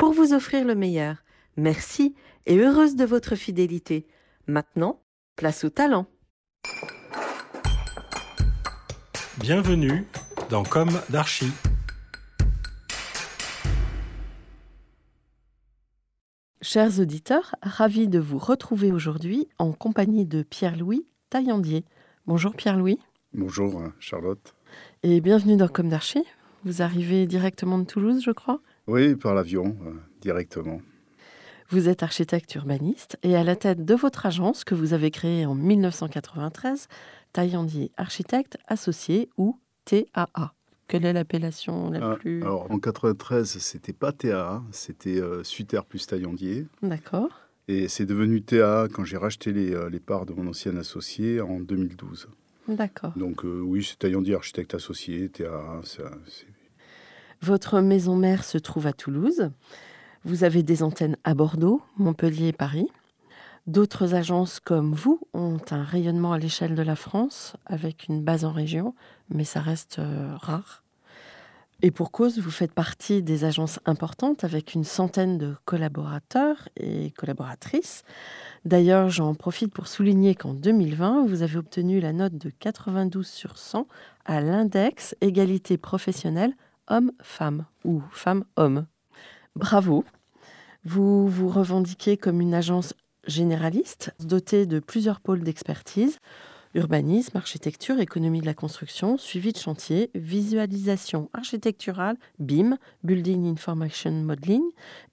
pour vous offrir le meilleur. Merci et heureuse de votre fidélité. Maintenant, place au talent. Bienvenue dans Comme d'Archi. Chers auditeurs, ravis de vous retrouver aujourd'hui en compagnie de Pierre-Louis Taillandier. Bonjour Pierre-Louis. Bonjour Charlotte. Et bienvenue dans Comme d'Archi. Vous arrivez directement de Toulouse, je crois? Oui, par l'avion, euh, directement. Vous êtes architecte urbaniste et à la tête de votre agence que vous avez créée en 1993, Taillandier Architecte Associé ou TAA. Quelle est l'appellation la Ah, plus... Alors en 93, c'était pas TAA, c'était euh, Suter plus Taillandier. D'accord. Et c'est devenu TAA quand j'ai racheté les, euh, les parts de mon ancien associé en 2012. D'accord. Donc euh, oui, c'est Taillandier Architecte Associé, TAA. c'est- Votre maison mère se trouve à Toulouse. Vous avez des antennes à Bordeaux, Montpellier et Paris. D'autres agences comme vous ont un rayonnement à l'échelle de la France avec une base en région, mais ça reste euh, rare. Et pour cause, vous faites partie des agences importantes avec une centaine de collaborateurs et collaboratrices. D'ailleurs, j'en profite pour souligner qu'en 2020, vous avez obtenu la note de 92 sur 100 à l'index égalité professionnelle homme-femme ou femme-homme. Bravo. Vous vous revendiquez comme une agence généraliste dotée de plusieurs pôles d'expertise urbanisme, architecture, économie de la construction, suivi de chantier, visualisation architecturale, BIM, Building Information Modeling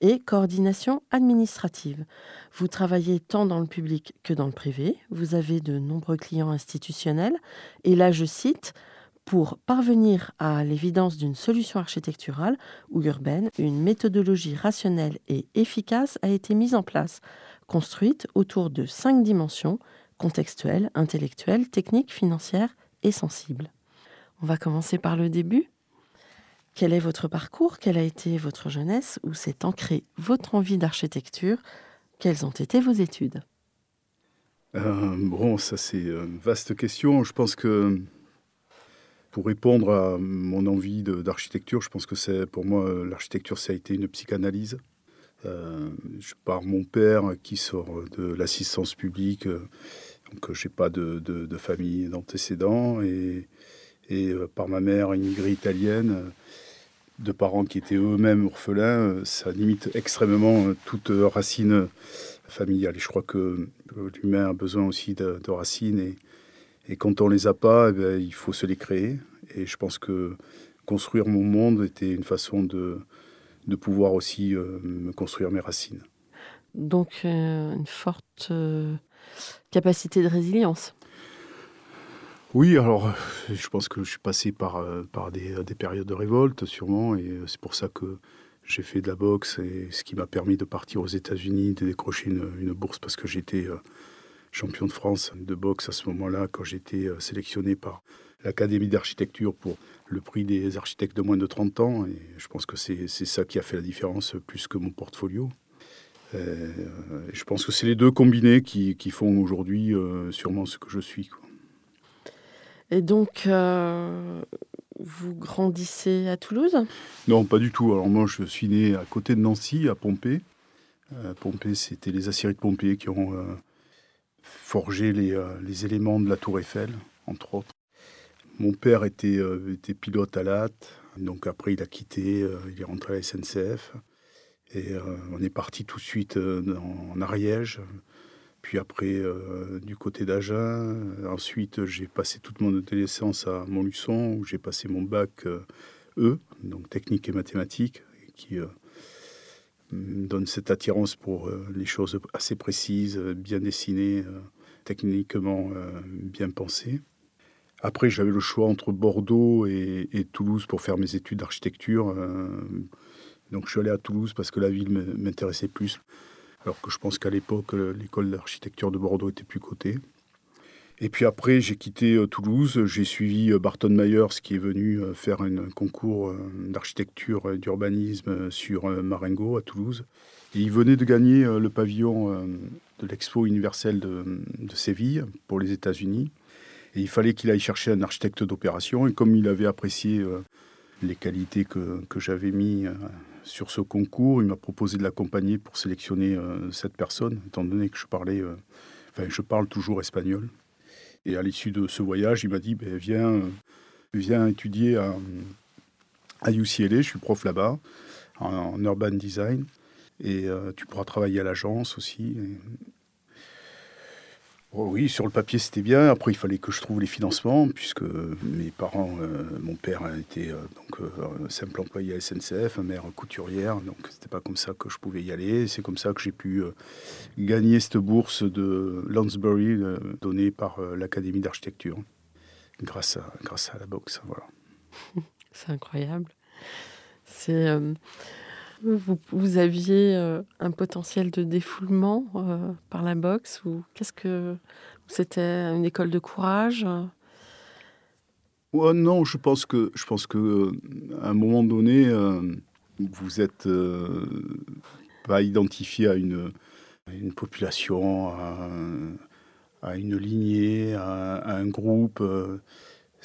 et coordination administrative. Vous travaillez tant dans le public que dans le privé. Vous avez de nombreux clients institutionnels. Et là, je cite, pour parvenir à l'évidence d'une solution architecturale ou urbaine, une méthodologie rationnelle et efficace a été mise en place, construite autour de cinq dimensions contextuelle, intellectuelle, technique, financière et sensible. On va commencer par le début. Quel est votre parcours? Quelle a été votre jeunesse? Où s'est ancrée votre envie d'architecture? Quelles ont été vos études? Euh, bon, ça c'est une vaste question. Je pense que pour répondre à mon envie d'architecture, je pense que c'est pour moi l'architecture ça a été une psychanalyse. Euh, je pars mon père qui sort de l'assistance publique, euh, donc je n'ai pas de, famille d'antécédents, et, euh, par ma mère immigrée italienne, euh, de parents qui étaient eux-mêmes orphelins, ça limite extrêmement toute racine familiale. Et je crois que l'humain a besoin aussi de, racines, et quand on les a pas, eh ben, il faut se les créer. Et je pense que construire mon monde était une façon de, de pouvoir aussi euh, me construire mes racines. Donc euh, une forte euh, capacité de résilience. Oui, alors je pense que je suis passé par, par des, des périodes de révolte sûrement, et c'est pour ça que j'ai fait de la boxe, et ce qui m'a permis de partir aux États-Unis, de décrocher une, une bourse parce que j'étais champion de France de boxe à ce moment-là, quand j'étais euh, sélectionné par l'Académie d'architecture pour le prix des architectes de moins de 30 ans, et je pense que c'est ça qui a fait la différence plus que mon portfolio. Euh, je pense que c'est les deux combinés qui, qui font aujourd'hui euh, sûrement ce que je suis. quoi. Et donc, euh, vous grandissez à Toulouse? Non, pas du tout. Alors moi, je suis né à côté de Nancy, à Pompée. Euh, Pompée, c'était les aciéries de Pompée qui ont euh, forgé les, euh, les éléments de la tour Eiffel, entre autres. Mon père était, euh, était pilote à l'AT, donc après il a quitté, euh, il est rentré à la SNCF. Et on est parti tout de suite en, Ariège, puis après du côté d'Agen. Ensuite, j'ai passé toute mon adolescence à Montluçon, où j'ai passé mon bac E, donc technique et mathématiques, qui donne cette attirance pour euh, les choses assez précises, euh, bien dessinées, euh, techniquement bien pensées. Après, j'avais le choix entre Bordeaux et, Toulouse pour faire mes études d'architecture. Donc je suis allé à Toulouse parce que la ville m'intéressait plus, alors que je pense qu'à l'époque, l'école d'architecture de Bordeaux était plus cotée. Et puis après, j'ai quitté euh, Toulouse, j'ai suivi euh, Barton Myers qui est venu euh, faire un concours d'architecture et d'urbanisme sur Marengo à Toulouse. Et il venait de gagner le pavillon de l'Expo universelle de, de, Séville pour les États-Unis. Et il fallait qu'il aille chercher un architecte d'opération. Et comme il avait apprécié les qualités que, que j'avais mis sur ce concours, il m'a proposé de l'accompagner pour sélectionner cette personne, étant donné que je parlais, enfin, je parle toujours espagnol. Et à l'issue de ce voyage, il m'a dit ben, viens, viens étudier à, UCLA, je suis prof là-bas, en, urban design, et euh, tu pourras travailler à l'agence aussi. Oh oui, sur le papier c'était bien. Après, il fallait que je trouve les financements, puisque mes parents, euh, mon père était euh, euh, simple employé à SNCF, ma mère couturière, donc c'était pas comme ça que je pouvais y aller. C'est comme ça que j'ai pu gagner cette bourse de Lansbury donnée par l'Académie d'architecture, grâce à, grâce à la boxe. Voilà. C'est incroyable. C'est vous, aviez euh, un potentiel de défoulement euh, par la boxe ou qu'est-ce que c'était une école de courage? Non, je pense que je pense que euh, à un moment donné, vous êtes pas identifié à une, une population, à, une lignée, à un groupe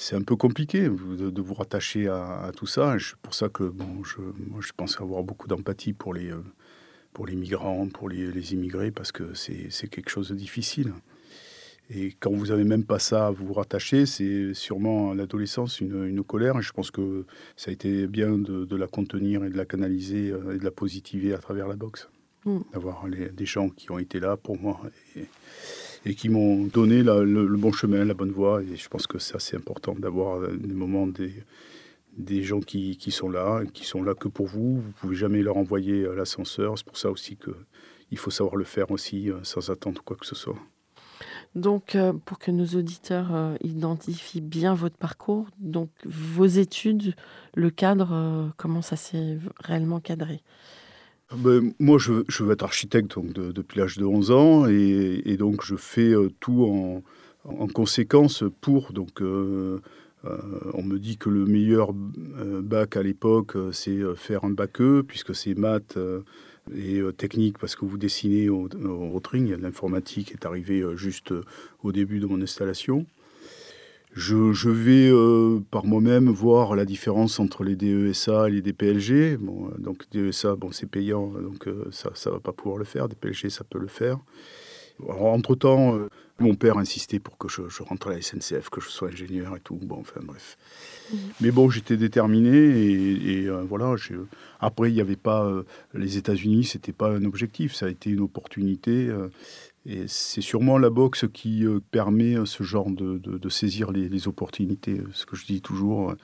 c'est un peu compliqué de, vous rattacher à, tout ça. C'est pour ça que bon, je, moi, je pense avoir beaucoup d'empathie pour les, euh, pour les migrants, pour les, immigrés, parce que c'est quelque chose de difficile. Et quand vous n'avez même pas ça à vous rattacher, c'est sûrement à l'adolescence une, une, colère. Et je pense que ça a été bien de, la contenir et de la canaliser euh, et de la positiver à travers la boxe. Mm. D'avoir des gens qui ont été là pour moi. Et, et qui m'ont donné le, bon chemin, la bonne voie. Et je pense que c'est assez important d'avoir des moments des, des gens qui, qui, sont là, qui sont là que pour vous. Vous pouvez jamais leur envoyer l'ascenseur. C'est pour ça aussi que il faut savoir le faire aussi euh, sans attendre quoi que ce soit. Donc, euh, pour que nos auditeurs euh, identifient bien votre parcours, donc vos études, le cadre, comment ça s'est réellement cadré? Ben, moi, je, veux être architecte donc, depuis l'âge de 11 ans et, donc je fais euh, tout en, conséquence pour. Donc, euh, euh, on me dit que le meilleur bac à l'époque, c'est faire un bac E, puisque c'est maths et technique, parce que vous dessinez au, au. L'informatique est arrivée juste au début de mon installation. Je, vais euh, par moi-même voir la différence entre les DESA et les DPLG. Bon, euh, donc DESA, bon, c'est payant, donc euh, ça ne va pas pouvoir le faire. DPLG, ça peut le faire. entre-temps, mon père insistait pour que je, rentre à la SNCF, que je sois ingénieur et tout. Bon, enfin bref. Mmh. Mais bon, j'étais déterminé et, voilà. Après, il n'y avait pas les États-Unis, c'était pas un objectif, ça a été une opportunité. Et c'est sûrement la boxe qui euh, permet euh, ce genre de, de, saisir les, opportunités. Ce que je dis toujours, euh,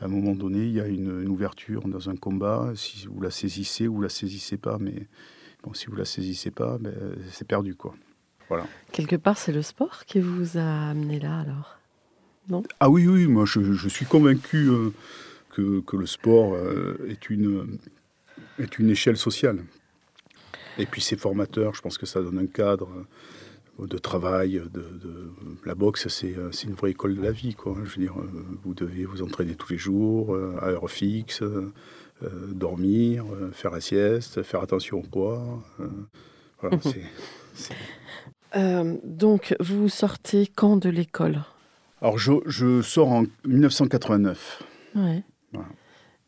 à un moment donné, il y a une, ouverture dans un combat. Si vous la saisissez ou vous la saisissez pas, mais bon, si vous la saisissez pas, ben, c'est perdu, quoi. Voilà. Quelque part, c'est le sport qui vous a amené là, alors? Non? Ah oui, oui, moi, je, je suis convaincu que, que, le sport est une est une échelle sociale. Et puis c'est formateur, je pense que ça donne un cadre euh, de travail. De, La boxe, euh, c'est une vraie école de la vie. Quoi. Je veux dire, euh, vous devez vous entraîner tous les jours, à heure fixe, dormir, faire la sieste, faire attention au poids. Voilà, donc, vous sortez quand de l'école? Alors, je, je, sors en 1989. Ouais. Voilà.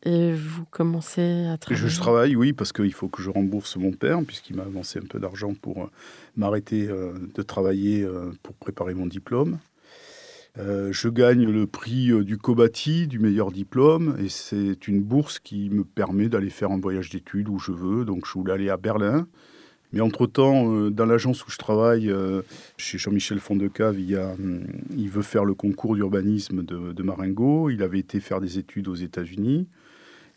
Et vous commencez à travailler Je travaille, oui, parce qu'il faut que je rembourse mon père, puisqu'il m'a avancé un peu d'argent pour euh, m'arrêter euh, de travailler euh, pour préparer mon diplôme. je gagne le prix du Cobati, du meilleur diplôme, et c'est une bourse qui me permet d'aller faire un voyage d'études où je veux. Donc je voulais aller à Berlin. Mais entre-temps, dans l'agence où je travaille, chez Jean-Michel Fondecave, il, hum, il veut faire le concours d'urbanisme de, de Marengo. Il avait été faire des études aux États-Unis.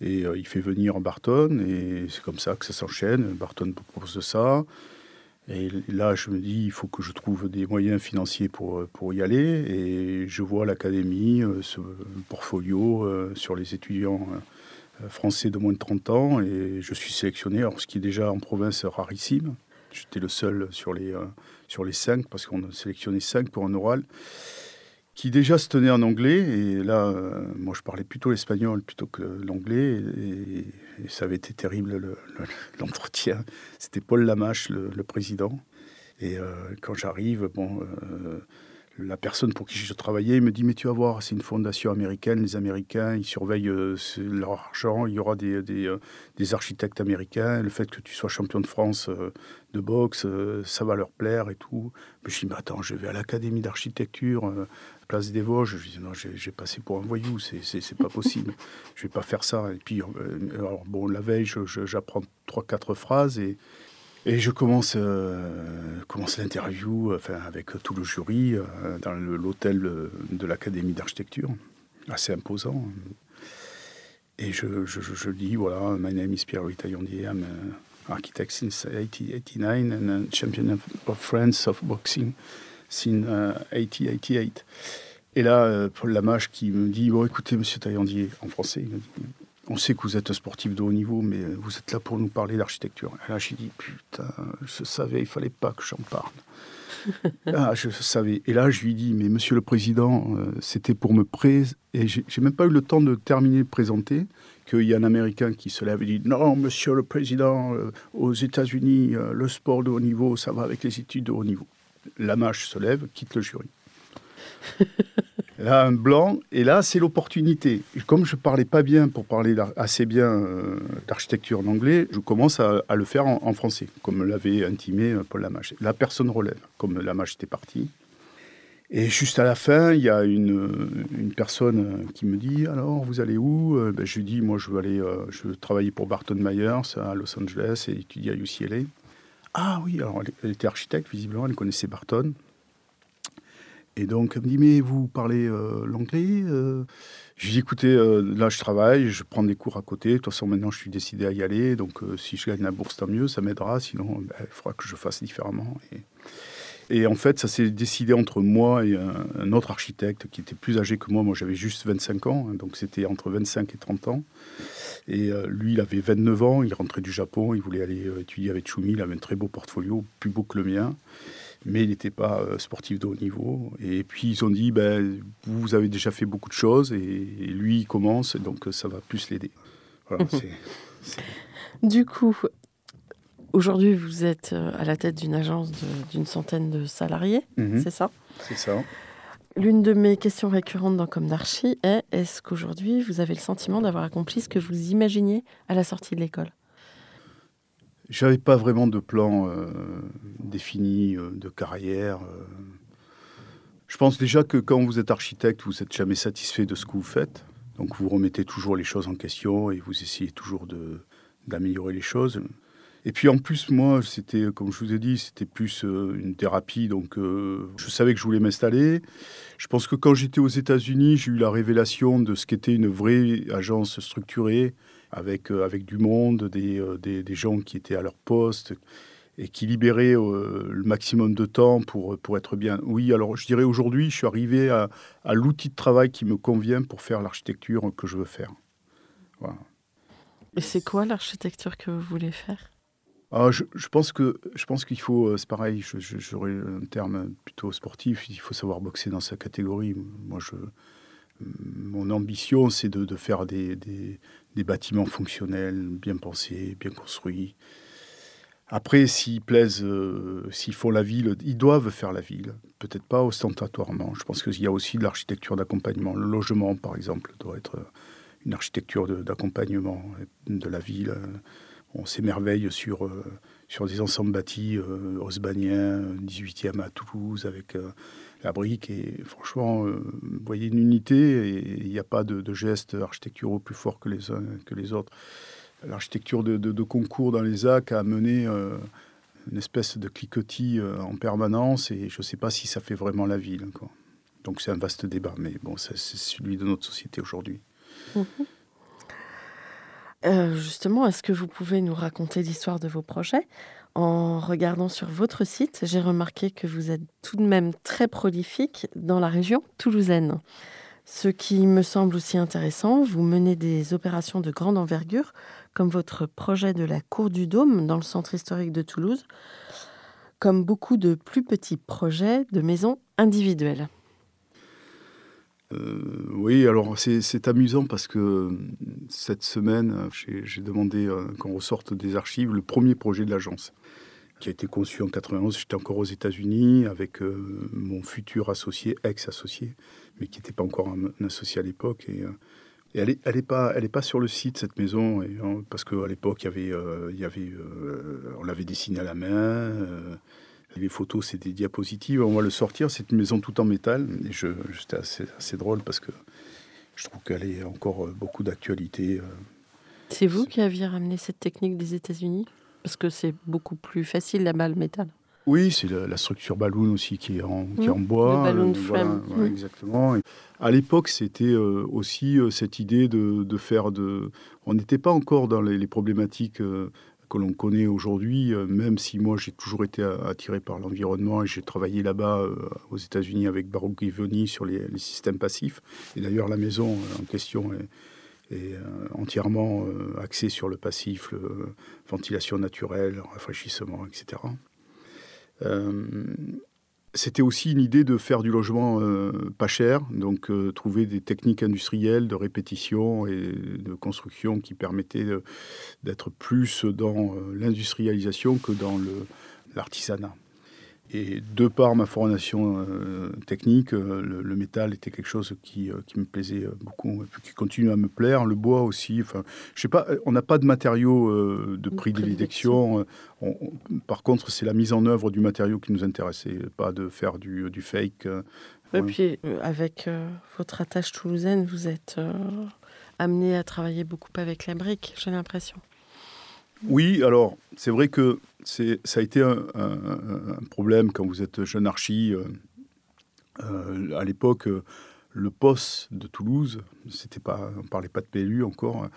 Et euh, il fait venir Barton, et c'est comme ça que ça s'enchaîne. Barton propose ça. Et là, je me dis, il faut que je trouve des moyens financiers pour, euh, pour y aller. Et je vois l'académie, euh, ce portfolio sur les étudiants français de moins de 30 ans et je suis sélectionné, alors ce qui est déjà en province rarissime. J'étais le seul sur les, sur les cinq parce qu'on a sélectionné cinq pour un oral qui déjà se tenait en anglais. Et là, euh, moi, je parlais plutôt l'espagnol plutôt que l'anglais. Et, ça avait été terrible l'entretien. C'était Paul Lamache, le, président. Et euh, quand j'arrive, bon, euh, la personne pour qui je travaillais me dit Mais tu vas voir, c'est une fondation américaine. Les Américains, ils surveillent leur argent. Il y aura des, des, des, architectes américains. Le fait que tu sois champion de France de boxe, ça va leur plaire et tout. Mais je dis Mais attends, je vais à l'Académie d'architecture place des Vosges. Je dis non, j'ai passé pour un voyou, c'est pas possible. je vais pas faire ça. Et puis, euh, alors, bon, la veille, j'apprends trois, quatre phrases et, et je commence, euh, commence l'interview enfin, avec tout le jury euh, dans l'hôtel de l'Académie d'architecture, assez imposant. Et je, je, je, dis voilà, my name is Pierre Taillandier, I'm an architect since 1889 and a champion of France of boxing since 1888. Et là, euh, Paul Lamache qui me dit Bon, écoutez, monsieur Taillandier, en français, il me dit On sait que vous êtes un sportif de haut niveau, mais vous êtes là pour nous parler d'architecture. Et là, j'ai dit Putain, je savais, il fallait pas que j'en parle. ah, je savais. Et là, je lui dis Mais monsieur le président, euh, c'était pour me présenter. Et j'ai même pas eu le temps de terminer de présenter qu'il y a un Américain qui se lève et dit Non, monsieur le président, euh, aux États-Unis, le sport de haut niveau, ça va avec les études de haut niveau. Lamache se lève, quitte le jury. là, un blanc, et là, c'est l'opportunité. Comme je parlais pas bien pour parler assez bien euh, d'architecture en anglais, je commence à, le faire en, français, comme l'avait intimé euh, Paul Lamache. La personne relève, comme Lamache était parti. Et juste à la fin, il y a une, personne qui me dit Alors, vous allez où? Euh, ben, Je lui dis Moi, je veux aller je veux travailler pour Barton Myers à Los Angeles et étudier à UCLA. Ah oui, alors elle était architecte, visiblement, elle connaissait Barton. Et donc, elle me dit, mais vous parlez euh, l'anglais euh? Je lui dis, écoutez, euh, là, je travaille, je prends des cours à côté. De toute façon, maintenant, je suis décidé à y aller. Donc, si je gagne la bourse, tant mieux, ça m'aidera. Sinon, ben, il faudra que je fasse différemment. En fait, ça s'est décidé entre moi et un, autre architecte qui était plus âgé que moi. Moi, j'avais juste 25 ans. Hein, donc, c'était entre 25 et 30 ans. Et lui, il avait 29 ans. Il rentrait du Japon. Il voulait aller étudier avec Chumi. Il avait un très beau portfolio, plus beau que le mien mais il n'était pas euh, sportif de haut niveau. Et puis ils ont dit, ben, vous avez déjà fait beaucoup de choses, et, lui, il commence, donc ça va plus l'aider. Du coup, aujourd'hui, vous êtes euh, à la tête d'une agence d'une centaine de salariés, mhm. c'est ça? C'est ça. L'une de mes questions récurrentes dans Comme d'Archi est est-ce qu'aujourd'hui, vous avez le sentiment d'avoir accompli ce que vous imaginiez à la sortie de l'école? J'avais pas vraiment de plan euh, défini euh, de carrière. Euh. Je pense déjà que quand vous êtes architecte, vous n'êtes jamais satisfait de ce que vous faites. Donc vous remettez toujours les choses en question et vous essayez toujours d'améliorer les choses. Et puis en plus, moi, c'était, comme je vous ai dit, c'était plus une thérapie. Donc je savais que je voulais m'installer. Je pense que quand j'étais aux États-Unis, j'ai eu la révélation de ce qu'était une vraie agence structurée avec, euh, avec du monde, euh, des, des, gens qui étaient à leur poste et qui libéraient euh, le maximum de temps pour, pour être bien. Oui, alors je dirais aujourd'hui, je suis arrivé à, à l'outil de travail qui me convient pour faire l'architecture que je veux faire. Et c'est quoi l'architecture que vous voulez faire? Ah, je, pense que je pense qu'il faut, c'est pareil, j'aurais un terme plutôt sportif. Il faut savoir boxer dans sa catégorie. Moi, je, mon ambition, c'est de, faire des, des, des bâtiments fonctionnels, bien pensés, bien construits. Après, s'ils plaisent, euh, s'ils font la ville, ils doivent faire la ville. Peut-être pas ostentatoirement. Je pense qu'il y a aussi de l'architecture d'accompagnement. Le logement, par exemple, doit être une architecture d'accompagnement de, la ville. On s'émerveille sur, euh, sur des ensembles bâtis euh, osbaniens, 18e à Toulouse, avec la brique. Et franchement, euh, vous voyez une unité et il n'y a pas de, gestes architecturaux plus forts que les uns que les autres. L'architecture de, concours dans les AC a amené euh, une espèce de cliquetis euh, en permanence et je ne sais pas si ça fait vraiment la ville. Donc c'est un vaste débat, mais bon, c'est celui de notre société aujourd'hui. Mhm. justement, est-ce que vous pouvez nous raconter l'histoire de vos projets en regardant sur votre site, j'ai remarqué que vous êtes tout de même très prolifique dans la région toulousaine. Ce qui me semble aussi intéressant, vous menez des opérations de grande envergure, comme votre projet de la Cour du Dôme dans le centre historique de Toulouse, comme beaucoup de plus petits projets de maisons individuelles. Euh, oui, alors c'est amusant parce que cette semaine, j'ai demandé euh, qu'on ressorte des archives le premier projet de l'agence qui a été conçu en 91. J'étais encore aux États-Unis avec euh, mon futur associé, ex-associé, mais qui n'était pas encore un, associé à l'époque. Et, elle n'est est pas, elle est pas sur le site, cette maison, et, parce qu'à l'époque, il y avait, il y avait, on l'avait dessinée à la main. Les photos, c'est des diapositives. On va le sortir. C'est une maison tout en métal. Et c'était assez, assez, drôle parce que je trouve qu'elle est encore euh, beaucoup d'actualité. Euh. C'est vous qui aviez ramené cette technique des États-Unis? Parce que c'est beaucoup plus facile là-bas le métal. Oui, c'est la, structure ballon aussi qui est en, qui est en mmh. bois. Le ballon frame. Voilà, mmh. Exactement. à l'époque, c'était euh, aussi cette idée de, de, faire de. On n'était pas encore dans les, les problématiques que l'on connaît aujourd'hui, euh, même si moi j'ai toujours été attiré par l'environnement et j'ai travaillé là-bas euh, aux États-Unis avec Baruch Givoni sur les, systèmes passifs. Et d'ailleurs, la maison euh, en question est, entièrement axée sur le passif, la ventilation naturelle, rafraîchissement, etc c'était aussi une idée de faire du logement euh, pas cher, donc euh, trouver des techniques industrielles de répétition et de construction qui permettaient d'être plus dans euh, l'industrialisation que dans l'artisanat. Et de par ma formation euh, technique, euh, le, métal était quelque chose qui, euh, qui, me plaisait beaucoup, qui continue à me plaire. Le bois aussi. Enfin, je sais pas, on n'a pas de matériaux de prédilection. par contre, c'est la mise en œuvre du matériau qui nous intéressait, pas de faire du, du fake. Et puis, avec votre attache toulousaine, vous êtes amené à travailler beaucoup avec la brique, j'ai l'impression. Oui, alors c'est vrai que ça a été un, problème quand vous êtes jeune archi. Euh, euh, à l'époque, le poste de Toulouse, c'était pas, on parlait pas de PLU encore,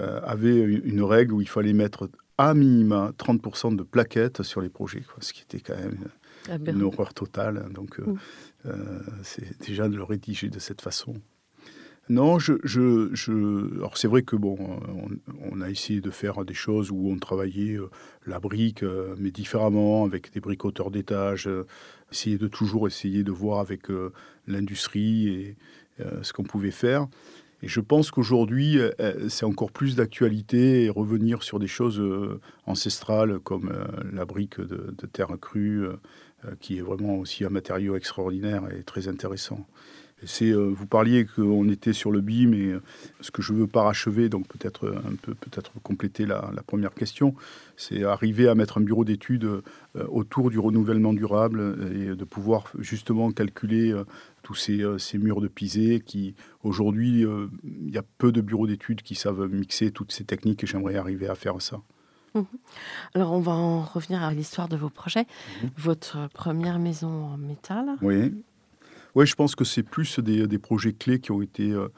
euh, avait une règle où il fallait mettre à minima 30% de plaquettes sur les projets, ce qui était quand même une horreur totale. Donc, c'est déjà de le rédiger de cette façon. Non, je, je, c'est vrai que on, a essayé de faire des choses où on travaillait euh, la brique, euh, mais différemment, avec des bricoteurs d'étage, euh, essayer de toujours essayer de voir avec l'industrie et ce qu'on pouvait faire. Et je pense qu'aujourd'hui, c'est encore plus d'actualité et revenir sur des choses ancestrales comme la brique de terre crue, qui est vraiment aussi un matériau extraordinaire et très intéressant. Euh, vous parliez qu'on était sur le BIM et euh, ce que je veux parachever, donc peut-être un peu peut-être compléter la, première question, c'est arriver à mettre un bureau d'études euh, autour du renouvellement durable et de pouvoir justement calculer tous ces, murs de pisé qui aujourd'hui il y a peu de bureaux d'études qui savent mixer toutes ces techniques et j'aimerais arriver à faire ça. Mmh Alors, on va en revenir à l'histoire de vos projets. Mmh Votre première maison en métal. Oui. Oui, je pense que c'est plus des, projets clés qui ont été euh,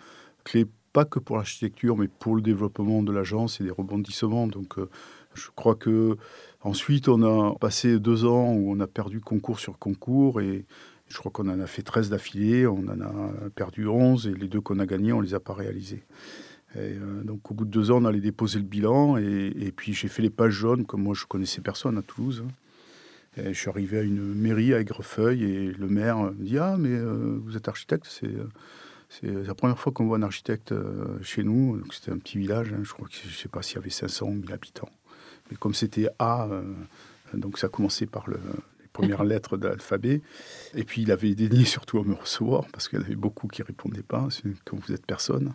clés pas que pour l'architecture, mais pour le développement de l'agence et des rebondissements. Donc, euh, je crois que ensuite, on a passé deux ans où on a perdu concours sur concours et je crois qu'on en a fait 13 d'affilée, on en a perdu 11 et les deux qu'on a gagnés, on les a pas réalisés. Euh, donc au bout de deux ans, on allait déposer le bilan et, et puis j'ai fait les pages jaunes, comme moi je connaissais personne à Toulouse. Hein je suis arrivé à une mairie à Aigrefeuille et le maire me dit Ah, mais euh, vous êtes architecte C'est la première fois qu'on voit un architecte euh, chez nous. C'était un petit village, hein, je crois que je ne sais pas s'il y avait 500 ou 1000 habitants. Mais comme c'était A, euh, donc ça a commencé par le, les premières lettres de l'alphabet. Et puis il avait daigné surtout à me recevoir parce qu'il y en avait beaucoup qui ne répondaient pas, quand vous êtes personne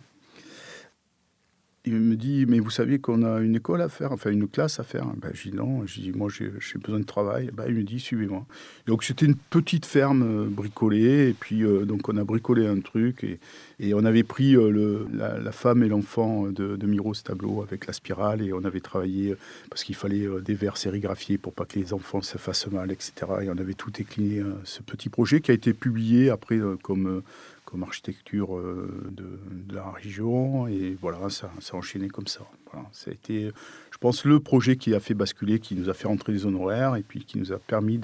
il me dit, mais vous saviez qu'on a une école à faire, enfin une classe à faire? Ben, je dis non, je dis, moi j'ai besoin de travail. Ben, il me dit, suivez-moi. Donc c'était une petite ferme euh, bricolée, et puis euh, donc on a bricolé un truc, et, et on avait pris euh, le, la, femme et l'enfant de, de Miro tableau avec la spirale, et on avait travaillé parce qu'il fallait des verres sérigraphiés pour pas que les enfants se fassent mal, etc. Et on avait tout décliné, ce petit projet qui a été publié après comme comme architecture euh, de, la région. Et voilà, ça s'est enchaîné comme ça. ça a été, je pense, le projet qui a fait basculer, qui nous a fait rentrer les honoraires et puis qui nous a permis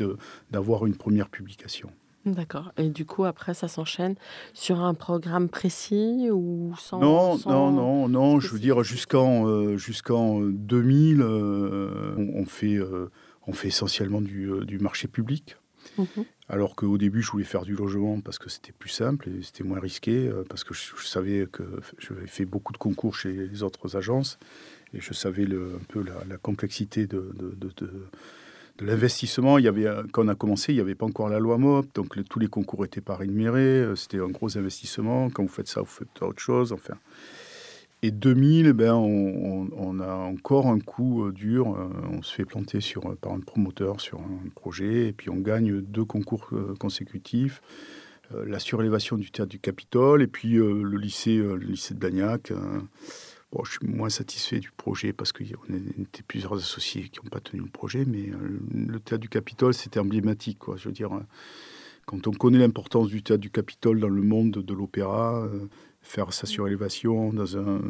d'avoir une première publication. D'accord. Et du coup, après, ça s'enchaîne sur un programme précis ou sans Non, sans- non, non, non. Je veux dire jusqu'en euh, jusqu'en 2000, euh, on, on fait euh, on fait essentiellement du, euh, du marché public. Mhm. Alors qu'au début, je voulais faire du logement parce que c'était plus simple et c'était moins risqué, euh, parce que je, savais que j'avais fait beaucoup de concours chez les autres agences et je savais un peu la, complexité de, l'investissement. Euh, quand on a commencé, il n'y avait pas encore la loi MOP, donc tous les concours n'étaient pas rémunérés, euh, c'était un gros investissement. Quand vous faites ça, vous faites autre chose. Et 2000, ben, on, a encore un coup euh, dur. euh, On se fait planter sur, euh, par un promoteur sur un projet, et puis on gagne deux concours consécutifs. La surélévation du théâtre du Capitole, et puis le, lycée, le lycée de Blagnac. euh, bon, je suis moins satisfait du projet parce qu'on était plusieurs associés qui n'ont pas tenu le projet, mais le théâtre du Capitole, c'était emblématique. Quoi. Je veux dire, quand on connaît l'importance du théâtre du Capitole dans le monde de l'opéra, faire sa surélévation dans un,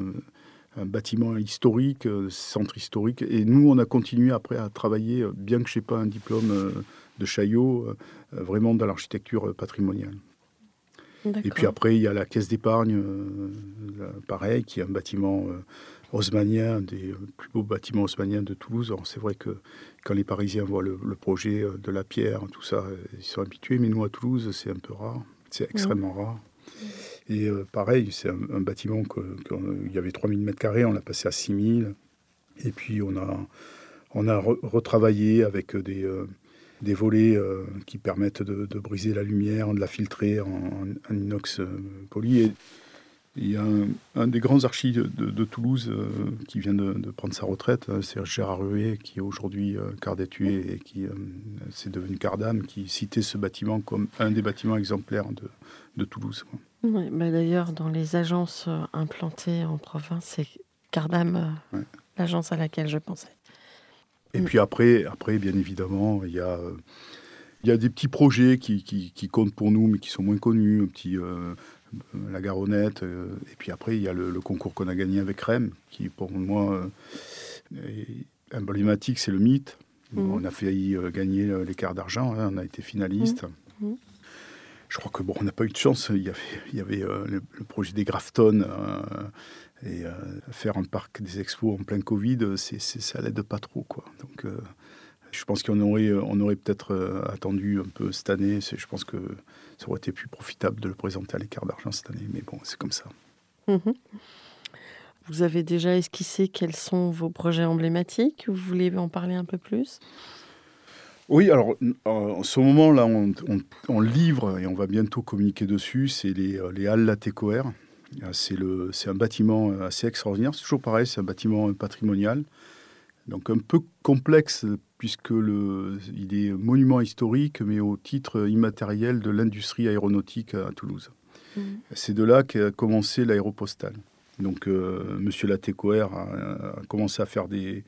un bâtiment historique, euh, centre historique. Et nous, on a continué après à travailler, euh, bien que je n'ai pas un diplôme euh, de Chaillot, euh, vraiment dans l'architecture patrimoniale. Et puis après, il y a la caisse d'épargne, pareil, qui est un bâtiment haussmannien, un des plus beaux bâtiments haussmanniens de Toulouse. Alors c'est vrai que quand les Parisiens voient le, le projet de la pierre, tout ça, ils sont habitués, mais nous à Toulouse, c'est un peu rare, c'est extrêmement rare. Et euh, pareil, c'est un, bâtiment que, que- il y avait 3000 mètres carrés, on l'a passé à 6000. Et puis on a, on a re- retravaillé avec des, euh, des volets euh, qui permettent de, briser la lumière, de la filtrer en, inox poli. Et il y a un, des grands archis de, Toulouse qui vient de, prendre sa retraite, euh, c'est Gérard Ruet, qui est aujourd'hui euh, Cardetué et qui c'est devenu Cardam, qui citait ce bâtiment comme un des bâtiments exemplaires de, Toulouse. Oui, bah D'ailleurs, dans les agences euh, implantées en province, c'est Cardam, euh, Ouais. l'agence à laquelle je pensais. Et puis après, après, bien évidemment, il y a, euh, il y a des petits projets qui, qui, qui comptent pour nous, mais qui sont moins connus. Un petit, euh, la Garonnette. euh, et puis après, il y a le, le concours qu'on a gagné avec REM, qui pour moi euh, est emblématique, c'est le mythe. Mhm. On a failli gagner euh, l'écart d'argent, hein, on a été finaliste. Mhm. Je crois que bon, on n'a pas eu de chance. Il y avait, euh, le, projet des Grafton. euh, et euh, faire un parc des expos en plein Covid, ça l'aide pas trop. Quoi. Donc, je pense qu'on aurait, on aurait peut-être attendu un peu cette année. Je pense que ça aurait été plus profitable de le présenter à l'écart d'argent cette année. Mais bon, c'est comme ça. Mhm. Vous avez déjà esquissé quels sont vos projets emblématiques? Vous voulez en parler un peu plus? Oui, alors en ce moment-là, on, on- on livre et on va bientôt communiquer dessus. C'est les, euh, les Halles Latécoère. Euh, C'est, le, c'est un bâtiment euh, assez extraordinaire. C'est toujours pareil, c'est un bâtiment euh, patrimonial. Donc un peu complexe puisque le, il est monument historique, mais au titre immatériel de l'industrie aéronautique à Toulouse. Mhm. C'est de là qu'a commencé l'aéropostale. Donc, euh, Monsieur Latécoère a, a commencé à faire des,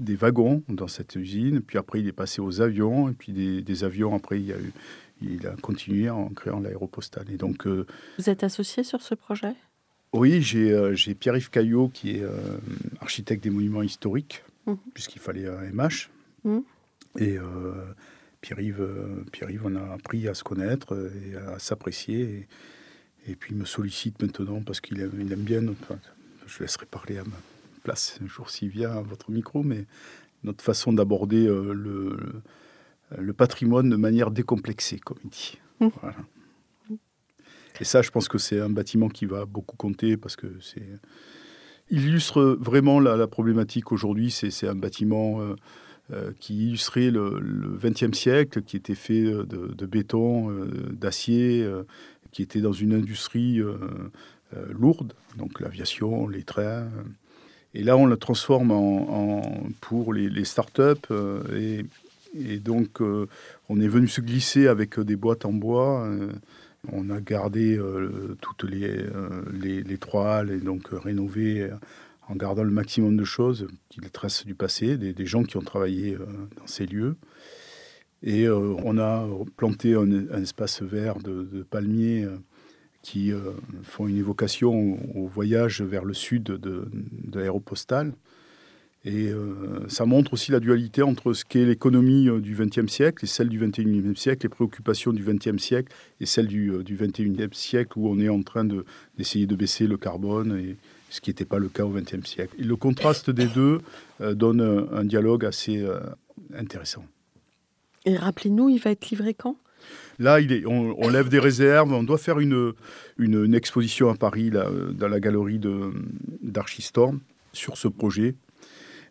des wagons dans cette usine. Puis après, il est passé aux avions. Et puis des, des avions, après, il, y a eu, il a continué en créant l'aéropostale. Et donc, euh, Vous êtes associé sur ce projet? Oui, j'ai euh, Pierre-Yves Caillot, qui est euh, architecte des monuments historiques, Mhm. puisqu'il fallait un MH. Mhm. Et euh, Pierre-Yves, euh, Pierre-Yves, on a appris à se connaître euh, et à s'apprécier. Et, et puis, il me sollicite maintenant parce qu'il aime, bien. notre- enfin, je laisserai parler à ma place un jour s'il vient à votre micro, mais notre façon d'aborder euh, le, le patrimoine de manière décomplexée, comme il dit. Voilà. Et ça, je pense que c'est un bâtiment qui va beaucoup compter parce que c'est il illustre vraiment la, la problématique aujourd'hui. C'est c'est un bâtiment euh, euh, qui illustrait le XXe siècle, qui était fait de, de béton, d'acier, qui était dans une industrie lourde, donc l'aviation, les trains. Et là, on le transforme pour les, startups. euh, et, donc, euh, on est venu se glisser avec des boîtes en bois. euh, on a gardé euh, toutes les, euh, les, trois halles et donc euh, rénové euh, en gardant le maximum de choses qui les du passé, des, gens qui ont travaillé euh, dans ces lieux. Et euh, on a planté un, espace vert de, palmiers euh, qui euh, font une évocation au, voyage vers le sud de, de l'aéropostale. Et euh, ça montre aussi la dualité entre ce qu'est l'économie euh, du XXe siècle et celle du XXIe siècle, les préoccupations du XXe siècle et celles du, XXIe siècle où on est en train d'essayer de, baisser le carbone, et ce qui n'était pas le cas au XXe siècle. Le contraste des deux donne un, dialogue assez intéressant. Et rappelez-nous, il va être livré quand? Là, il est, on, lève des réserves. On doit faire une, une, exposition à Paris, là, dans la galerie d'Archistorm, sur ce projet.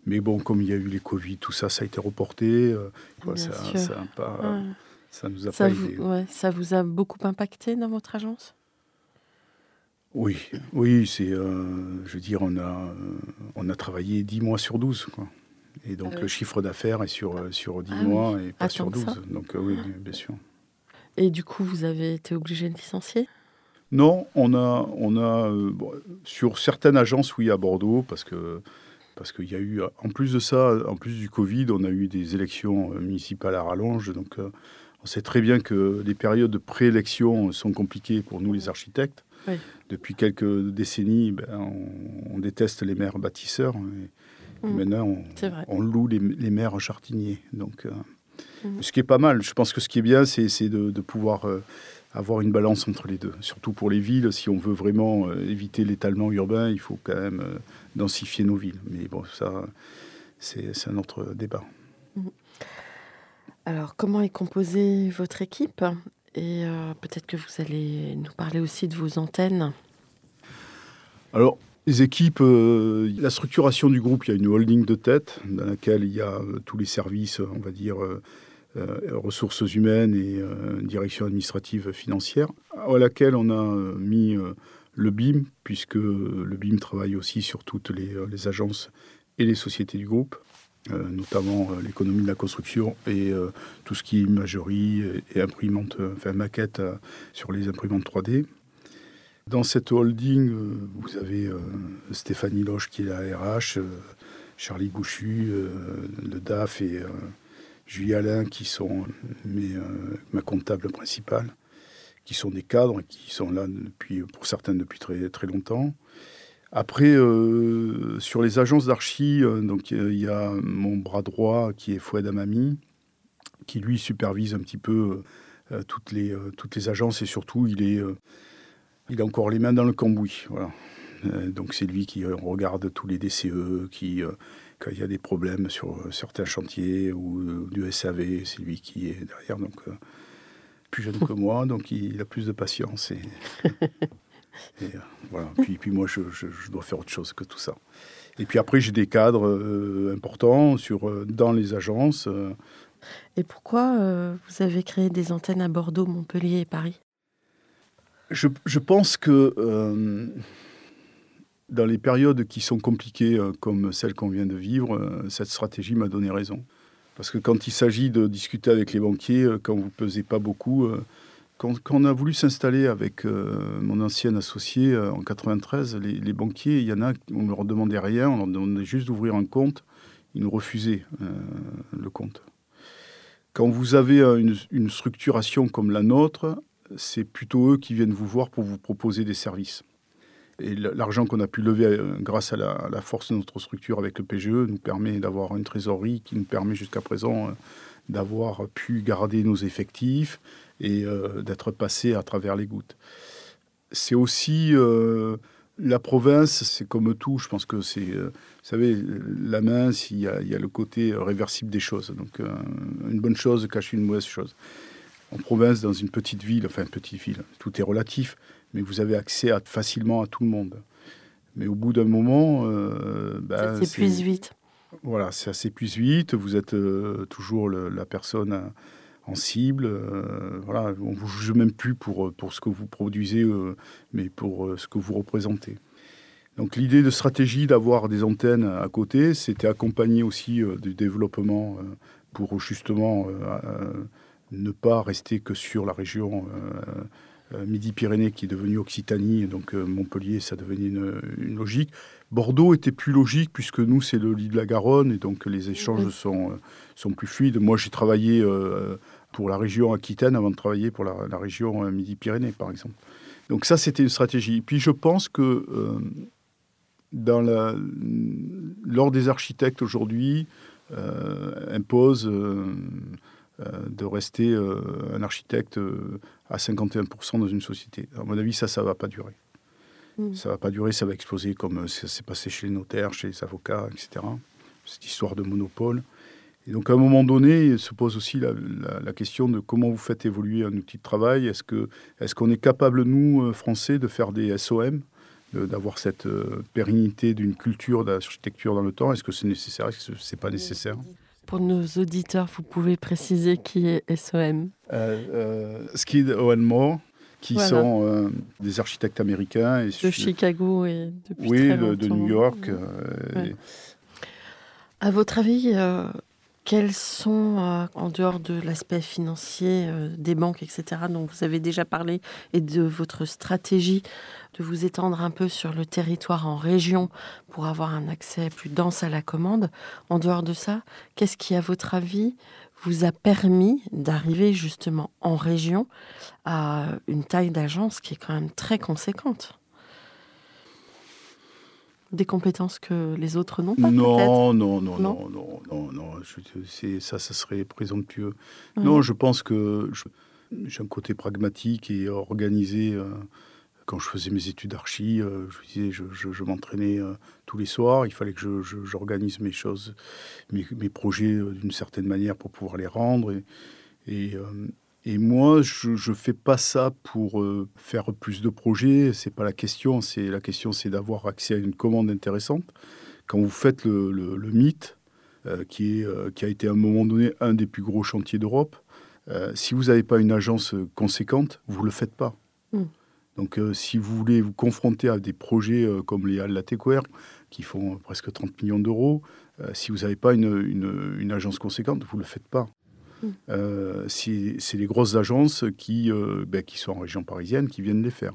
Mais bon, comme il y a eu les Covid, tout ça, ça a été reporté. Euh, ça, ça, nous a pas vous, aidé. ça vous a beaucoup impacté dans votre agence? Oui, oui, c'est, euh, je veux dire, on a, euh, on a travaillé 10 mois sur 12. Quoi. Et donc ah le chiffre d'affaires est sur, sur 10 ah mois et pas sur 12. Donc oui, bien sûr. Et du coup, vous avez été obligé de licencier? Non, on a, on a sur certaines agences, oui, à Bordeaux, parce que parce qu'il y a eu, en plus de ça, en plus du Covid, on a eu des élections euh, municipales à rallonge. Donc, euh, on sait très bien que les périodes de préélection sont compliquées pour nous, les architectes. Depuis quelques décennies, ben, on, déteste les maires bâtisseurs. Et mmh. Maintenant, on, loue les, maires chartiniers. Donc, euh, mmh. ce qui est pas mal. Je pense que ce qui est bien, c'est de, pouvoir avoir une balance entre les deux. Surtout pour les villes, si on veut vraiment éviter l'étalement urbain, il faut quand même densifier nos villes. Mais bon, ça, c'est un autre débat. Mhm. Alors, comment est composée votre équipe? Et euh, peut-être que vous allez nous parler aussi de vos antennes. Alors, les équipes, euh, la structuration du groupe, il y a une holding de tête dans laquelle il y a euh, tous les services, on va dire, ressources humaines et direction administrative financière, à laquelle on a mis le BIM, puisque le BIM travaille aussi sur toutes les, euh, agences et les sociétés du groupe, euh, notamment euh, l'économie de la construction et tout ce qui est imagerie et, imprimante, enfin maquette sur les imprimantes 3D. Dans cette holding, vous avez Stéphanie Loche qui est la RH, Charlie Bouchu, le DAF et Julie Alain qui sont mes, ma comptable principale qui sont des cadres, qui sont là depuis, pour certaines depuis très, très longtemps. Après, euh, sur les agences d'archi, euh, il y a mon bras droit qui est Fouad Amami, qui lui supervise un petit peu euh, toutes, les, toutes les agences et surtout il est, il a encore les mains dans le cambouis. Voilà. donc c'est lui qui regarde tous les DCE, qui quand il y a des problèmes sur certains chantiers ou du SAV, c'est lui qui est derrière. Donc plus jeune que moi, donc il a plus de patience. Et, euh, voilà. puis, puis moi, je, dois faire autre chose que tout ça. Et puis après, j'ai des cadres euh, importants sur, euh, dans les agences. Et pourquoi vous avez créé des antennes à Bordeaux, Montpellier et Paris? Je, pense que dans les périodes qui sont compliquées, comme celle qu'on vient de vivre, cette stratégie m'a donné raison. Parce que quand il s'agit de discuter avec les banquiers, euh, quand vous ne pesez pas beaucoup, euh, quand, on a voulu s'installer avec euh, mon ancien associé en 93, les, banquiers, il y en a, on ne leur demandait rien, on leur demandait juste d'ouvrir un compte. Ils nous refusaient le compte. Quand vous avez une structuration comme la nôtre, c'est plutôt eux qui viennent vous voir pour vous proposer des services. Et l'argent qu'on a pu lever euh, grâce à la, force de notre structure avec le PGE nous permet d'avoir une trésorerie qui nous permet jusqu'à présent euh, d'avoir pu garder nos effectifs et euh, d'être passé à travers les gouttes. C'est aussi la province, c'est comme tout, je pense que c'est, vous savez, la main, il y, a, il y, a, le côté réversible des choses. Donc une bonne chose cache une mauvaise chose. En province, dans une petite ville, enfin une petite ville, tout est relatif, mais vous avez accès à, facilement à tout le monde. Mais au bout d'un moment, euh, ben, ça s'épuise vite. Voilà, ça s'épuise vite. Vous êtes euh, toujours la personne euh, en cible. Euh, voilà, on vous juge même plus pour, pour ce que vous produisez, mais pour ce que vous représentez. Donc l'idée de stratégie d'avoir des antennes à côté, c'était accompagner aussi du développement pour justement ne pas rester que sur la région euh, Midi-Pyrénées qui est devenu Occitanie, donc euh, Montpellier, ça devenait une, une, logique. Bordeaux était plus logique puisque nous, c'est le lit de la Garonne et donc les échanges sont, euh, sont plus fluides. Moi, j'ai travaillé pour la région Aquitaine avant de travailler pour la, région Midi-Pyrénées, par exemple. Donc ça, c'était une stratégie. Puis je pense que dans la, l'ordre des architectes aujourd'hui impose de rester un architecte à 51% dans une société. À mon avis, ça, ça ne va pas durer. Mm. Ça ne va pas durer, ça va exploser comme ça s'est passé chez les notaires, chez les avocats, etc. Cette histoire de monopole. Et donc à un moment donné, il se pose aussi la, question de comment vous faites évoluer un outil de travail. Est-ce qu'on est, qu'on est capable, nous, euh, Français, de faire des SOM, d'avoir cette euh, pérennité d'une culture d'architecture dans le temps? Est-ce que c'est nécessaire? Est-ce que ce n'est pas nécessaire? Pour nos auditeurs, vous pouvez préciser qui est SOM euh, euh Skid Owen Moore, qui sont des architectes américains. Et de Chicago et depuis oui, très de, de New York. À votre avis, quels sont, euh, en dehors de l'aspect financier euh, des banques, etc., dont vous avez déjà parlé, et de votre stratégie de vous étendre un peu sur le territoire en région pour avoir un accès plus dense à la commande, en dehors de ça, qu'est-ce qui, à votre avis, vous a permis d'arriver justement en région à une taille d'agence qui est quand même très conséquente? Des compétences que les autres n'ont pas non, non, non, non, non, non, non, ça, ça serait présomptueux. Non, je pense que j'ai un côté pragmatique et organisé. Euh, quand je faisais mes études d'archi, euh, je, disais, je, m'entraînais euh, tous les soirs. Il fallait que j'organise mes choses, mes, projets d'une certaine manière pour pouvoir les rendre. et et moi, je ne fais pas ça pour euh, faire plus de projets. C'est pas la question. C'est la question, c'est d'avoir accès à une commande intéressante. Quand vous faites le, le, mythe, euh, qui, est, euh, qui a été à un moment donné un des plus gros chantiers d'Europe, si vous n'avez pas une agence conséquente, vous le faites pas. Hmm. Donc, si vous voulez vous confronter à des projets comme les Halles qui font presque 30 millions d'euros, si vous n'avez pas une, une, une, agence conséquente, vous ne le faites pas. Euh, c'est les grosses agences qui, euh, ben, qui sont en région parisienne qui viennent les faire.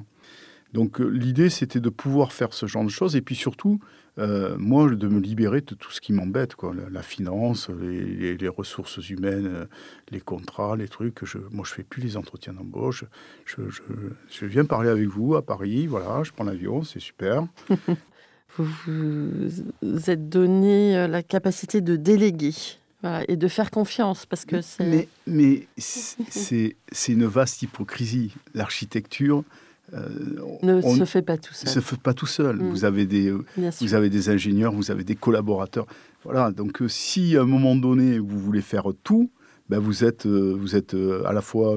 Donc euh, l'idée, c'était de pouvoir faire ce genre de choses et puis surtout, moi, de me libérer de tout ce qui m'embête, la, finance, les, ressources humaines, les contrats, les trucs. Je, moi, je fais plus les entretiens d'embauche. Je, je, viens parler avec vous à Paris, voilà, je prends l'avion, c'est super. vous vous êtes donné la capacité de déléguer et de faire confiance, parce que c'est... Mais, mais c'est, c'est une vaste hypocrisie. L'architecture... Euh, ne se fait pas tout seul. Se fait pas tout seul. Mm. Vous avez des, vous avez des ingénieurs, vous avez des collaborateurs. Voilà. Donc, euh, si à un moment donné vous voulez faire tout, ben vous êtes, euh, vous êtes à la fois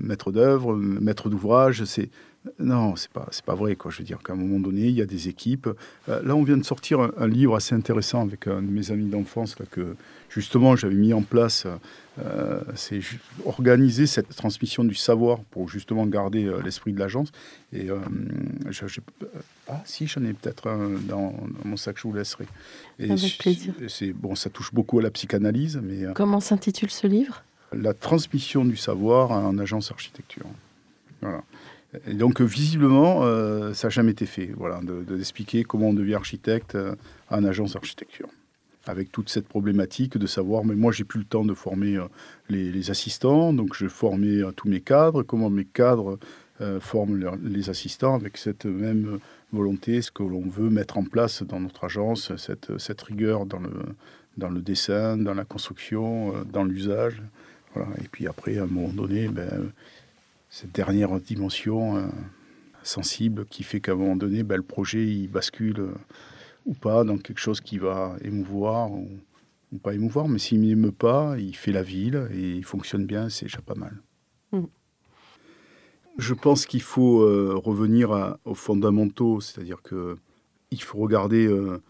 maître d'œuvre, maître d'ouvrage. C'est non, c'est pas, c'est pas vrai. Quoi. Je veux dire qu'à un moment donné, il y a des équipes. là, on vient de sortir un, un, livre assez intéressant avec un de mes amis d'enfance là, que justement, j'avais mis en place, euh, c'est organiser cette transmission du savoir pour justement garder euh, l'esprit de l'agence. Et euh, ah si, j'en ai peut-être un dans, mon sac, je vous laisserai. Et Avec plaisir. C'est bon, ça touche beaucoup à la psychanalyse, mais comment s'intitule ce livre? La transmission du savoir en agence architecture. Voilà. Donc, visiblement, ça n'a jamais été fait, voilà, d'expliquer comment on devient architecte en agence architecture avec toute cette problématique de savoir, mais moi j'ai plus le temps de former euh, les, assistants, donc je formais euh, tous mes cadres, comment mes cadres euh, forment les assistants avec cette même volonté, ce que l'on veut mettre en place dans notre agence, cette, cette rigueur dans le, dans le dessin, dans la construction, dans l'usage. Voilà. Et puis après, à un moment donné, ben, cette dernière dimension sensible qui fait qu'à un moment donné, ben, le projet il bascule ou pas dans quelque chose qui va émouvoir ou, pas émouvoir, mais s'il n'émeut pas, il fait la ville et il fonctionne bien, c'est déjà pas mal. Mm. Je pense qu'il faut euh, revenir aux fondamentaux, c'est-à-dire que il faut regarder euh,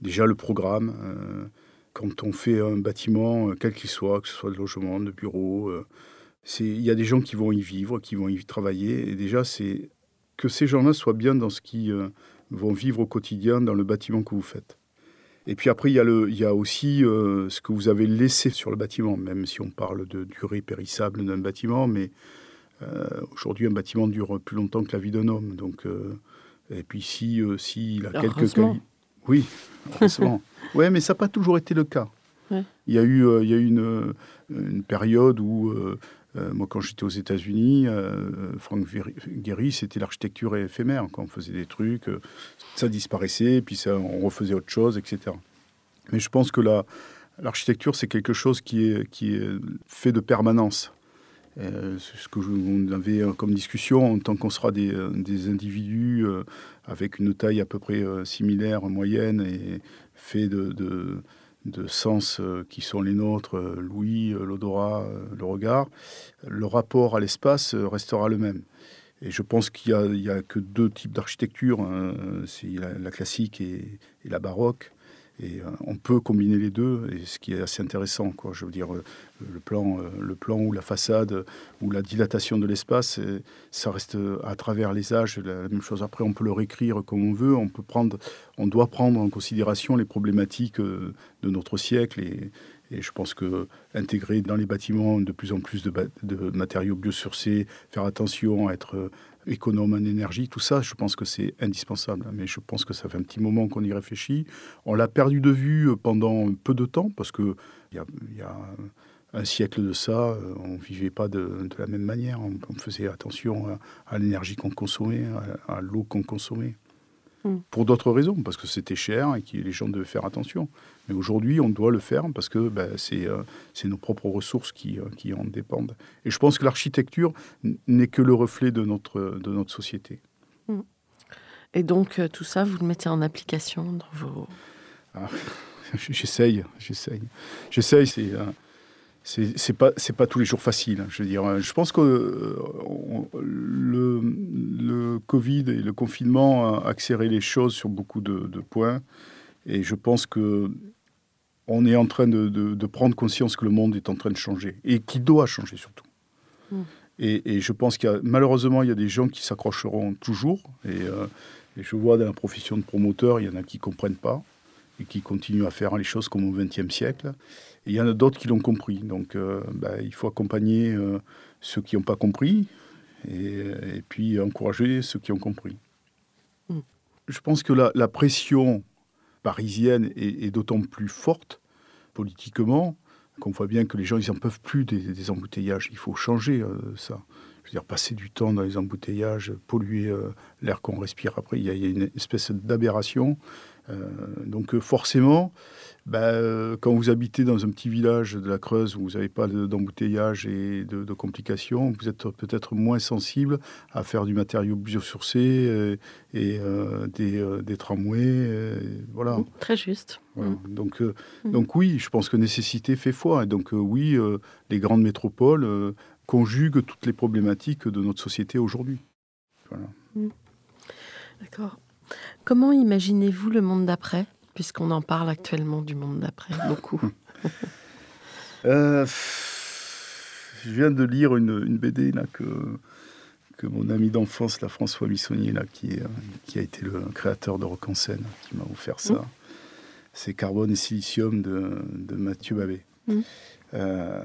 déjà le programme. Euh, quand on fait un bâtiment, quel qu'il soit, que ce soit de logement, de bureau, il y a des gens qui vont y vivre, qui vont y travailler, et déjà c'est que ces gens-là soient bien dans ce qui vont vivre au quotidien dans le bâtiment que vous faites. Et puis après, il y a, le, il y a aussi euh, ce que vous avez laissé sur le bâtiment, même si on parle de durée périssable d'un bâtiment, mais euh, aujourd'hui, un bâtiment dure plus longtemps que la vie d'un homme. Donc, euh, et puis si, s'il a quelques qualités... Oui, heureusement. oui, mais ça n'a pas toujours été le cas. Il y a eu, il y a eu une, une période où moi, quand j'étais aux États-Unis, Franck Gehry, c'était l'architecture éphémère. Quand on faisait des trucs, ça disparaissait, puis ça, on refaisait autre chose, etc. Mais je pense que l'architecture, c'est quelque chose qui est, qui est fait de permanence. Euh, ce que vous avez comme discussion, tant qu'on sera des, des individus euh, avec une taille à peu près euh, similaire, moyenne, et fait de, de sens qui sont les nôtres, l'ouïe, l'odorat, le regard, le rapport à l'espace restera le même. Et je pense qu'il n'y a, que deux types d'architecture, hein. c'est la, classique et la baroque. Euh, on peut combiner les deux, et ce qui est assez intéressant. Quoi. Je veux dire, euh, le plan, euh, le plan ou la façade ou la dilatation de l'espace, ça reste à travers les âges la même chose. Après, on peut le réécrire comme on veut. On peut prendre, on doit prendre en considération les problématiques de notre siècle et, et je pense que intégrer dans les bâtiments de plus en plus de, de matériaux biosourcés, faire attention à être économe en énergie, tout ça, je pense que c'est indispensable. Mais je pense que ça fait un petit moment qu'on y réfléchit. On l'a perdu de vue pendant peu de temps, parce qu'il y a, y a un siècle de ça, on ne vivait pas de, la même manière. On, faisait attention à, l'énergie qu'on consommait, à l'eau qu'on consommait. Mm. pour d'autres raisons, parce que c'était cher et que les gens devaient faire attention. Mais aujourd'hui, on doit le faire parce que ben, euh, c'est nos propres ressources qui, euh, qui, en dépendent. Et je pense que l'architecture n'est que le reflet de notre, de notre société. Mm. Et donc, euh, tout ça, vous le mettez en application dans vos... Ah, j'essaye, j'essaye. J'essaye, c'est c'est pas c'est pas tous les jours facile. Hein, je veux dire, je pense que euh, le, le, Covid et le confinement a accéléré les choses sur beaucoup de, points, et je pense que on est en train de, de, prendre conscience que le monde est en train de changer et qui doit changer surtout. Hmm. Et, et, je pense qu'il y a malheureusement il y a des gens qui s'accrocheront toujours, et, euh, et, je vois dans la profession de promoteur, il y en a qui comprennent pas et qui continuent à faire les choses comme au XXe siècle il y en a d'autres qui l'ont compris. Donc, euh, bah, il faut accompagner euh, ceux qui n'ont pas compris et, puis encourager ceux qui ont compris. Mm. Je pense que la, pression parisienne est, d'autant plus forte politiquement qu'on voit bien que les gens, ils n'en peuvent plus des, embouteillages. Il faut changer euh, ça. Je veux dire, passer du temps dans les embouteillages, polluer l'air qu'on respire après, il y, a, une espèce d'aberration. Donc forcément, bah, euh, quand vous habitez dans un petit village de la Creuse où vous n'avez pas d'embouteillage et de, complications, vous êtes peut-être moins sensible à faire du matériau biosourcé euh, et euh, des, tramways. voilà. Mmh, très juste. Mmh. Donc, mmh. donc oui, je pense que nécessité fait foi. Et donc oui, les grandes métropoles conjuguent toutes les problématiques de notre société aujourd'hui. D'accord. Comment imaginez-vous le monde d'après puisqu'on en parle actuellement du monde d'après, beaucoup. Euh, je viens de lire une, BD là, que, que mon ami d'enfance, la François Missonnier, là, qui, est, qui a été le créateur de Rock en scène, qui m'a offert ça. Mmh. C'est Carbone et Silicium de, de Mathieu Babé. Mmh. Euh,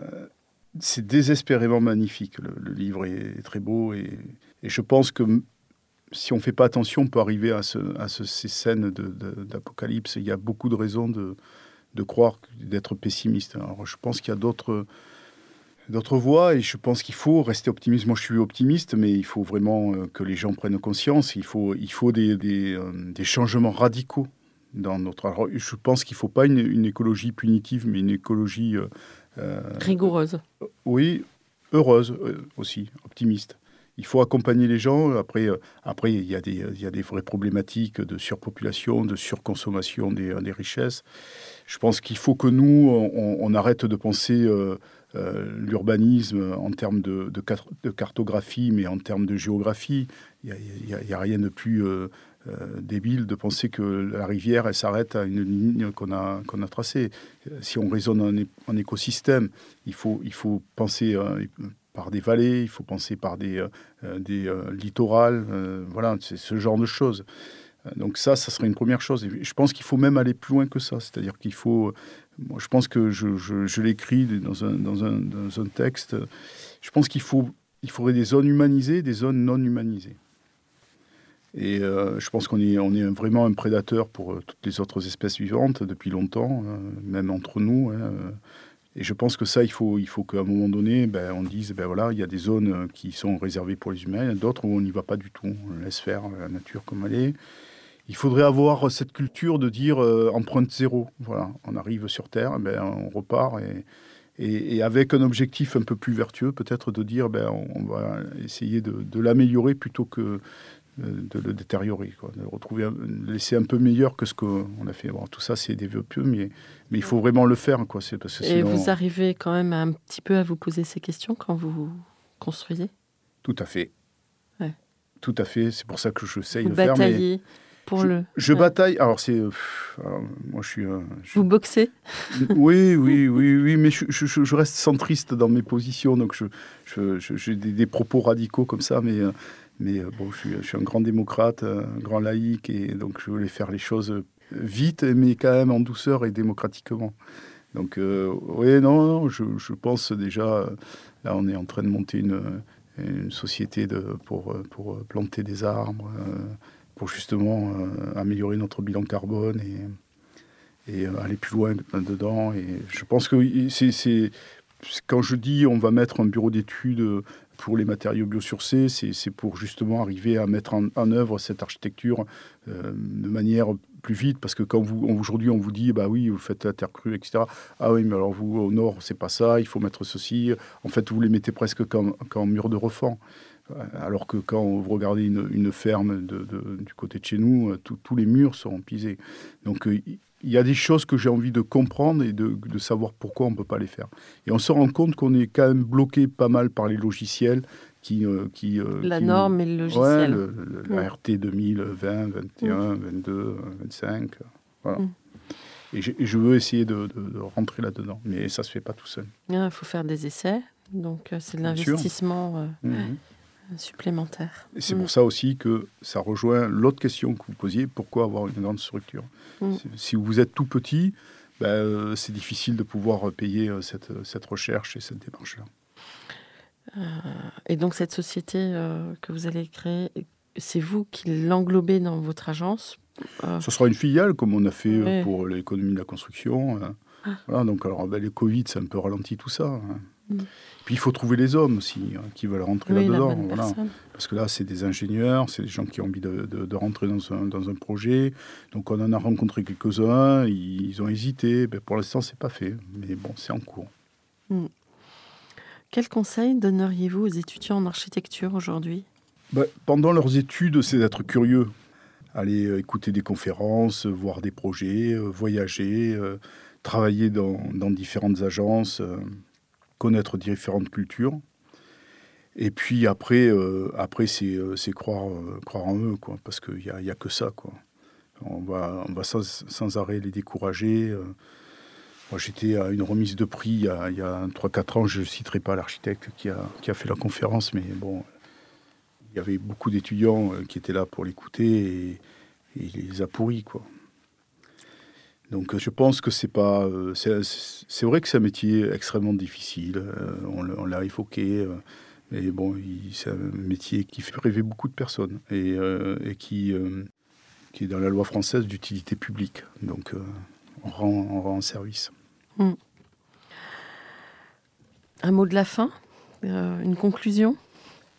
c'est désespérément magnifique. Le, livre est, très beau et, et, je pense que si on ne fait pas attention, on peut arriver à, ces scènes d'apocalypse. Il y a beaucoup de raisons de, croire, d'être pessimiste. Alors, je pense qu'il y a d'autres d'autres voies et je pense qu'il faut rester optimiste. Moi, je suis optimiste, mais il faut vraiment euh, que les gens prennent conscience. Il faut, il faut des, euh, changements radicaux dans notre. Alors, je pense qu'il ne faut pas une, écologie punitive, mais une écologie euh, rigoureuse. oui, heureuse aussi, optimiste il faut accompagner les gens. Après, euh, après il, y a des, il y a des vraies problématiques de surpopulation, de surconsommation des, des richesses. Je pense qu'il faut que nous, on, arrête de penser euh, euh, l'urbanisme en termes de, cartographie, mais en termes de géographie. Il n'y a, rien de plus débile de penser que la rivière, elle s'arrête à une ligne qu'on a, tracée. Si on raisonne en, en, écosystème, il faut, il faut penser par des vallées, il faut penser par des, euh, euh, des euh, littorales, voilà, c'est ce genre de choses. Donc ça, ça serait une première chose. Je pense qu'il faut même aller plus loin que ça. C'est-à-dire qu'il faut... Je pense que je, je, l'écris dans un, texte. Je pense qu'il faut, il faudrait des zones humanisées, des zones non humanisées. Et je pense qu'on est, vraiment un prédateur pour toutes les autres espèces vivantes depuis longtemps, même entre nous. Hein, Et je pense que ça, il faut, qu'à un moment donné, ben, on dise, ben voilà, il y a des zones qui sont réservées pour les humains, d'autres où on n'y va pas du tout. On laisse faire la nature comme elle est. Il faudrait avoir cette culture de dire euh, empreinte zéro. Voilà, on arrive sur Terre, ben, on repart et, avec un objectif un peu plus vertueux, peut-être de dire, on, va essayer de l'améliorer plutôt que de le détériorer, quoi, de retrouver, laisser un peu meilleur que ce qu'on a fait. Bon, tout ça, c'est des vœux pieux, mais, mais il faut vraiment le faire. Quoi, c'est parce que Et vous arrivez quand même un petit peu à vous poser ces questions quand vous construisez? Tout à fait. Ouais. Tout à fait. C'est pour ça que j'essaye de faire. Mais pour je, le. Je bataille. Alors, c'est. moi, je suis. Vous boxez? Oui, oui, oui, oui, mais je, je, reste centriste dans mes positions, donc j'ai des, des, propos radicaux comme ça, mais. Euh, mais euh, bon, je suis, un grand démocrate, un grand laïc, et donc je voulais faire les choses vite, mais quand même en douceur et démocratiquement. Donc, euh, oui, non, je, pense déjà, là, on est en train de monter une, société pour, pour planter des arbres, euh, pour justement améliorer notre bilan carbone et, et aller plus loin dedans. Et je pense que c'est quand je dis on va mettre un bureau d'études pour les matériaux biosourcés, c'est pour justement arriver à mettre en, œuvre cette architecture euh, de manière plus vite, parce que quand vous aujourd'hui on vous dit bah oui vous faites la terre crue etc ah oui mais alors vous au nord c'est pas ça il faut mettre ceci. En fait vous les mettez presque comme, comme mur de refend alors que quand vous regardez une, ferme du côté de chez nous, euh, tous les murs sont pisés. Donc euh, il y a des choses que j'ai envie de comprendre et de, savoir pourquoi on ne peut pas les faire. Et on se rend compte qu'on est quand même bloqué pas mal par les logiciels qui... Euh, qui euh, la norme et le logiciel. Ouais, la RT 2020, 21, 22, 25. Voilà. Mm. Et, je veux essayer de, rentrer là-dedans, mais ça ne se fait pas tout seul. Il faut faire des essais, donc euh, c'est de l'investissement. Mm-hmm supplémentaire. C'est pour mm. ça aussi que ça rejoint l'autre question que vous posiez, pourquoi avoir une grande structure mm. Si vous êtes tout petit, ben, euh, c'est difficile de pouvoir payer euh, cette, cette recherche et cette démarche-là. Euh, et donc cette société que vous allez créer, c'est vous qui l'englobez dans votre agence Ce sera une filiale, comme on a fait pour l'économie de la construction. Ah. Voilà, donc alors, ben, les Covid, ça a un peu ralenti tout ça. Puis il faut trouver les hommes aussi hein, qui veulent rentrer là-dedans. Parce que là, c'est des ingénieurs, c'est des gens qui ont envie de, rentrer dans un, dans un, projet. Donc on en a rencontré quelques-uns, ils, ont hésité. Ben, pour l'instant, c'est pas fait. Mais bon, c'est en cours. Hmm. Quel conseil donneriez-vous aux étudiants en architecture aujourd'hui? Ben, Pendant leurs études, c'est d'être curieux. Aller euh, écouter des conférences, voir des projets, euh, voyager, euh, travailler dans, dans, différentes agences connaître différentes cultures. Et puis après, euh, après c'est, euh, croire, euh, croire en eux, quoi, parce qu'il n'y a, y a que ça. Quoi. On va, on va sans, sans arrêt les décourager. Moi, j'étais à une remise de prix il y a, a 3-4 ans, je ne citerai pas l'architecte qui a, qui a fait la conférence, mais bon, il y avait beaucoup d'étudiants qui étaient là pour l'écouter et, et il les a pourris. Quoi. Donc je pense que c'est pas. Euh, c'est vrai que c'est un métier extrêmement difficile. Euh, on, l'a évoqué. Euh, mais bon, c'est un métier qui fait rêver beaucoup de personnes et, qui, qui est dans la loi française d'utilité publique. Donc on rend, on, rend, service. Hmm. Un mot de la fin Une conclusion?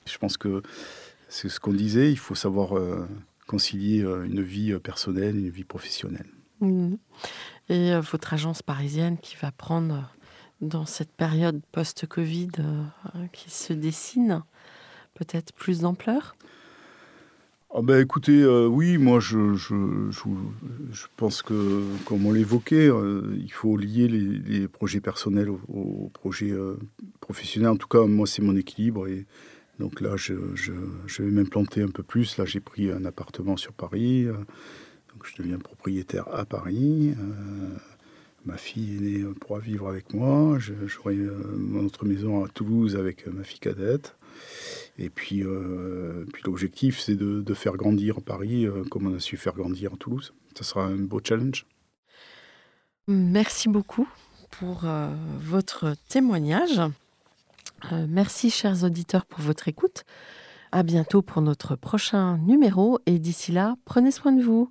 Je pense que c'est ce qu'on disait. Il faut savoir concilier une vie personnelle et une vie professionnelle. Mmh. Et euh, votre agence parisienne qui va prendre euh, dans cette période post-Covid euh, qui se dessine peut-être plus d'ampleur? Ah ben écoutez, oui, moi je, je, je, pense que, comme on l'évoquait, il faut lier les, projets personnels aux, projets professionnels. En tout cas, moi c'est mon équilibre. Et donc là, je, vais m'implanter un peu plus. Là, j'ai pris un appartement sur Paris je deviens propriétaire à Paris. Euh, ma fille aînée pourra vivre avec moi. J'aurai mon autre maison à Toulouse avec ma fille cadette. Et puis, euh, l'objectif, c'est de, faire grandir Paris euh, comme on a su faire grandir Toulouse. Ça sera un beau challenge. Merci beaucoup pour votre témoignage. merci, chers auditeurs, pour votre écoute. À bientôt pour notre prochain numéro. Et d'ici là, prenez soin de vous.